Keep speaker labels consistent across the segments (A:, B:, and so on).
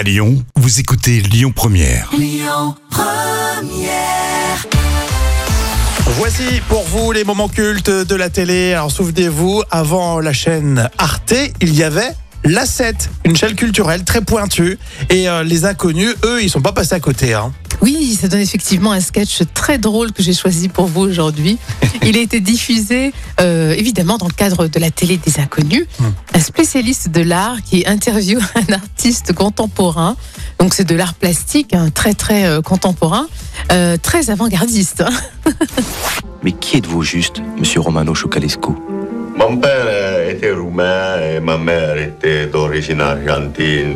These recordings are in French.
A: À Lyon, vous écoutez Lyon Première.
B: Voici pour vous les moments cultes de la télé. Alors souvenez-vous, avant la chaîne Arte, il y avait la 7, une chaîne culturelle très pointue. Et euh, les inconnus, eux, ils sont pas passés à côté. Hein.
C: Oui, ça donne effectivement un sketch très drôle que j'ai choisi pour vous aujourd'hui. Il a été diffusé euh, évidemment dans le cadre de la télé des inconnus. Un spécialiste de l'art qui interviewe un artiste contemporain. Donc c'est de l'art plastique, hein, très très euh, contemporain, euh, très avant-gardiste. hein.
D: Mais qui êtes-vous juste, monsieur Romano Chocalescu
E: Mon père était roumain et ma mère était d'origine argentine.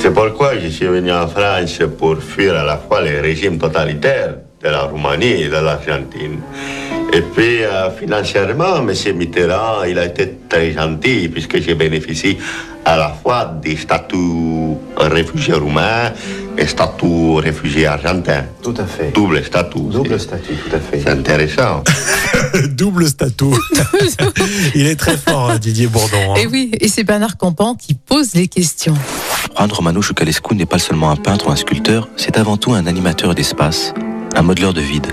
E: C'est pourquoi je suis venu en France pour fuir à la fois les régimes totalitaires de la Roumanie et de l'Argentine. Et puis, euh, financièrement, M. Mitterrand, il a été très gentil puisque j'ai bénéficié à la fois des statuts réfugiés roumains et statuts réfugiés argentins.
D: Tout à fait.
E: Double statut.
D: Double statut, tout à fait.
E: C'est intéressant.
B: Double statut. il est très fort, hein, Didier Bourdon. hein.
C: Et oui, et c'est Bernard Campan qui pose les questions.
D: Juan Romano Chocalescu n'est pas seulement un peintre ou un sculpteur, c'est avant tout un animateur d'espace, un modeleur de vide.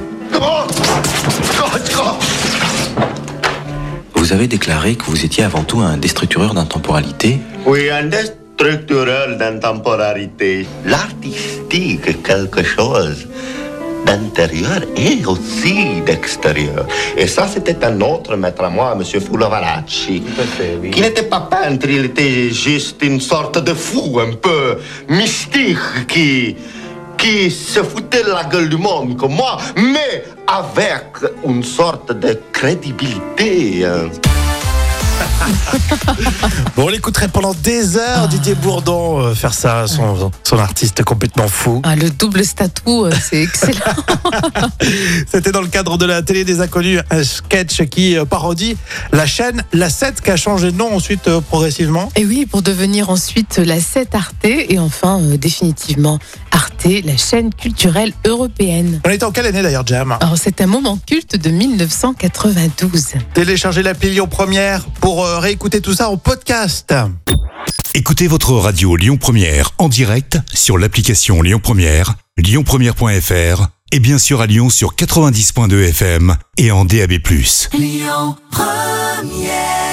D: Vous avez déclaré que vous étiez avant tout un destructureur d'intemporalité.
E: Oui, un destructureur d'intemporalité. L'artistique est quelque chose d'intérieur et aussi d'extérieur. Et ça, c'était un autre maître à moi, M. Fulovaracci.
D: Oui.
E: Qui n'était pas peintre, il était juste une sorte de fou, un peu mystique, qui, qui se foutait de la gueule du monde comme moi, mais avec une sorte de crédibilité.
B: Bon, on l'écouterait pendant des heures, Didier Bourdon, euh, faire ça, son, son artiste complètement fou.
C: Ah, le double statut, euh, c'est excellent.
B: C'était dans le cadre de la télé des inconnus, un sketch qui euh, parodie la chaîne La 7 qui a changé de nom ensuite euh, progressivement.
C: Et oui, pour devenir ensuite la 7 Arte et enfin euh, définitivement Arte, la chaîne culturelle européenne.
B: On était en quelle année d'ailleurs, Jam?
C: Alors c'est un moment culte de 1992.
B: Téléchargez l'appli Lyon Première pour euh, réécouter tout ça en podcast.
A: Écoutez votre radio Lyon Première en direct sur l'application Lyon Première, lyonpremière.fr et bien sûr à Lyon sur 90.2 FM et en DAB+.
F: Lyon Première